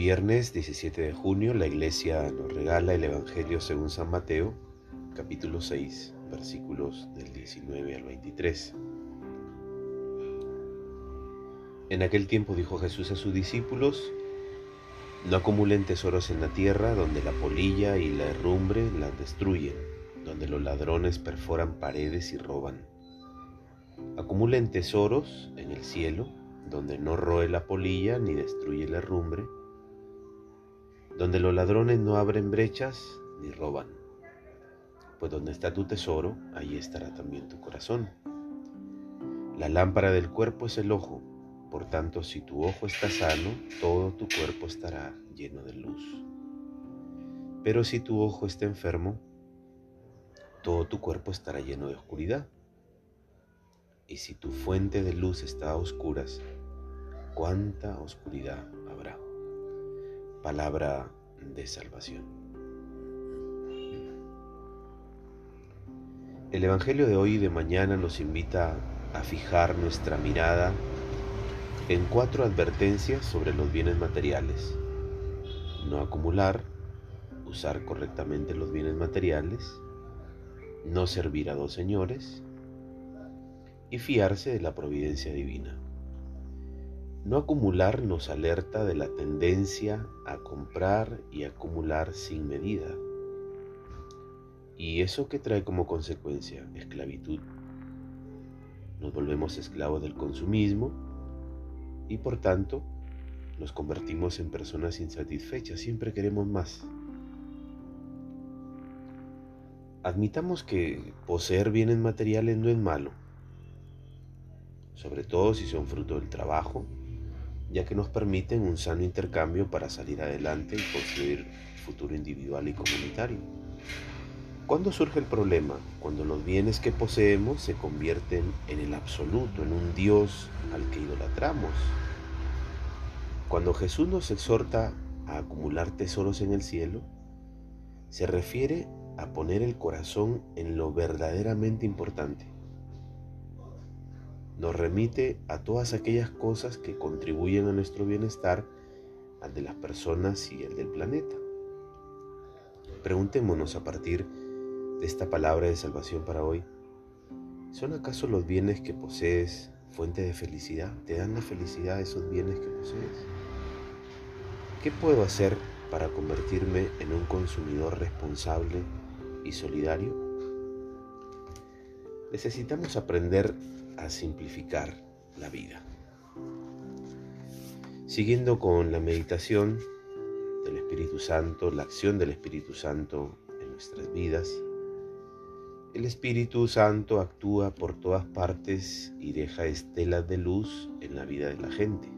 viernes 17 de junio la iglesia nos regala el Evangelio según San Mateo, capítulo 6, versículos del 19 al 23. En aquel tiempo dijo Jesús a sus discípulos, no acumulen tesoros en la tierra donde la polilla y la herrumbre las destruyen, donde los ladrones perforan paredes y roban. Acumulen tesoros en el cielo, donde no roe la polilla ni destruye la herrumbre, donde los ladrones no abren brechas ni roban. Pues donde está tu tesoro, ahí estará también tu corazón. La lámpara del cuerpo es el ojo. Por tanto, si tu ojo está sano, todo tu cuerpo estará lleno de luz. Pero si tu ojo está enfermo, todo tu cuerpo estará lleno de oscuridad. Y si tu fuente de luz está a oscuras, ¿cuánta oscuridad? Palabra de salvación. El Evangelio de hoy y de mañana nos invita a fijar nuestra mirada en cuatro advertencias sobre los bienes materiales. No acumular, usar correctamente los bienes materiales, no servir a dos señores y fiarse de la providencia divina. No acumular nos alerta de la tendencia a comprar y acumular sin medida. ¿Y eso que trae como consecuencia? Esclavitud. Nos volvemos esclavos del consumismo y por tanto nos convertimos en personas insatisfechas, siempre queremos más. Admitamos que poseer bienes materiales no es malo, sobre todo si son fruto del trabajo, ya que nos permiten un sano intercambio para salir adelante y construir futuro individual y comunitario. ¿Cuándo surge el problema? Cuando los bienes que poseemos se convierten en el absoluto, en un Dios al que idolatramos, cuando Jesús nos exhorta a acumular tesoros en el cielo, se refiere a poner el corazón en lo verdaderamente importante. Nos remite a todas aquellas cosas que contribuyen a nuestro bienestar, al de las personas y el del planeta. Preguntémonos a partir de esta palabra de salvación para hoy, ¿son acaso los bienes que posees fuente de felicidad? ¿Te dan la felicidad esos bienes que posees? ¿Qué puedo hacer para convertirme en un consumidor responsable y solidario? Necesitamos aprender a simplificar la vida. Siguiendo con la meditación del Espíritu Santo, la acción del Espíritu Santo en nuestras vidas, el Espíritu Santo actúa por todas partes y deja estelas de luz en la vida de la gente.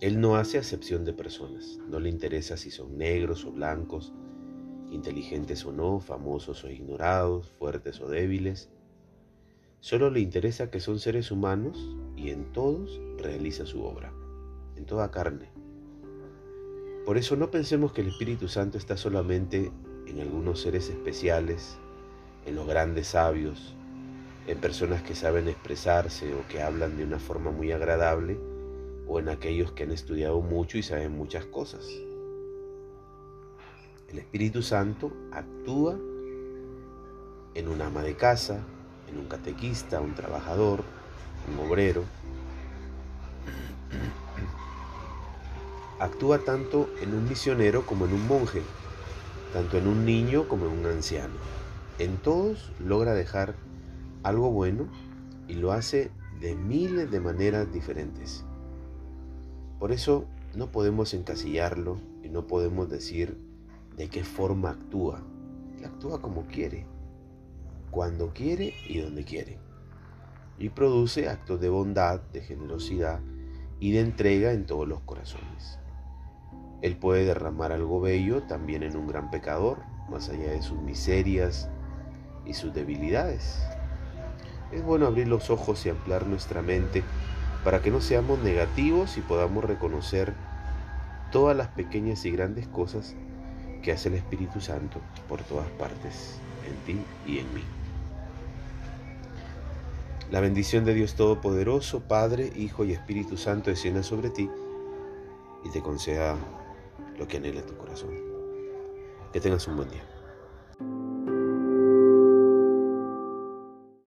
Él no hace acepción de personas, no le interesa si son negros o blancos, inteligentes o no, famosos o ignorados, fuertes o débiles. Solo le interesa que son seres humanos y en todos realiza su obra, en toda carne. Por eso no pensemos que el Espíritu Santo está solamente en algunos seres especiales, en los grandes sabios, en personas que saben expresarse o que hablan de una forma muy agradable, o en aquellos que han estudiado mucho y saben muchas cosas. El Espíritu Santo actúa en un ama de casa, en un catequista, un trabajador, un obrero. Actúa tanto en un misionero como en un monje, tanto en un niño como en un anciano. En todos logra dejar algo bueno y lo hace de miles de maneras diferentes. Por eso no podemos encasillarlo y no podemos decir de qué forma actúa. Actúa como quiere, cuando quiere y donde quiere. Y produce actos de bondad, de generosidad y de entrega en todos los corazones. Él puede derramar algo bello también en un gran pecador, más allá de sus miserias y sus debilidades. Es bueno abrir los ojos y ampliar nuestra mente para que no seamos negativos y podamos reconocer todas las pequeñas y grandes cosas que hace el Espíritu Santo por todas partes, en ti y en mí. La bendición de Dios Todopoderoso, Padre, Hijo y Espíritu Santo descienda sobre ti y te conceda lo que anhela tu corazón. Que tengas un buen día.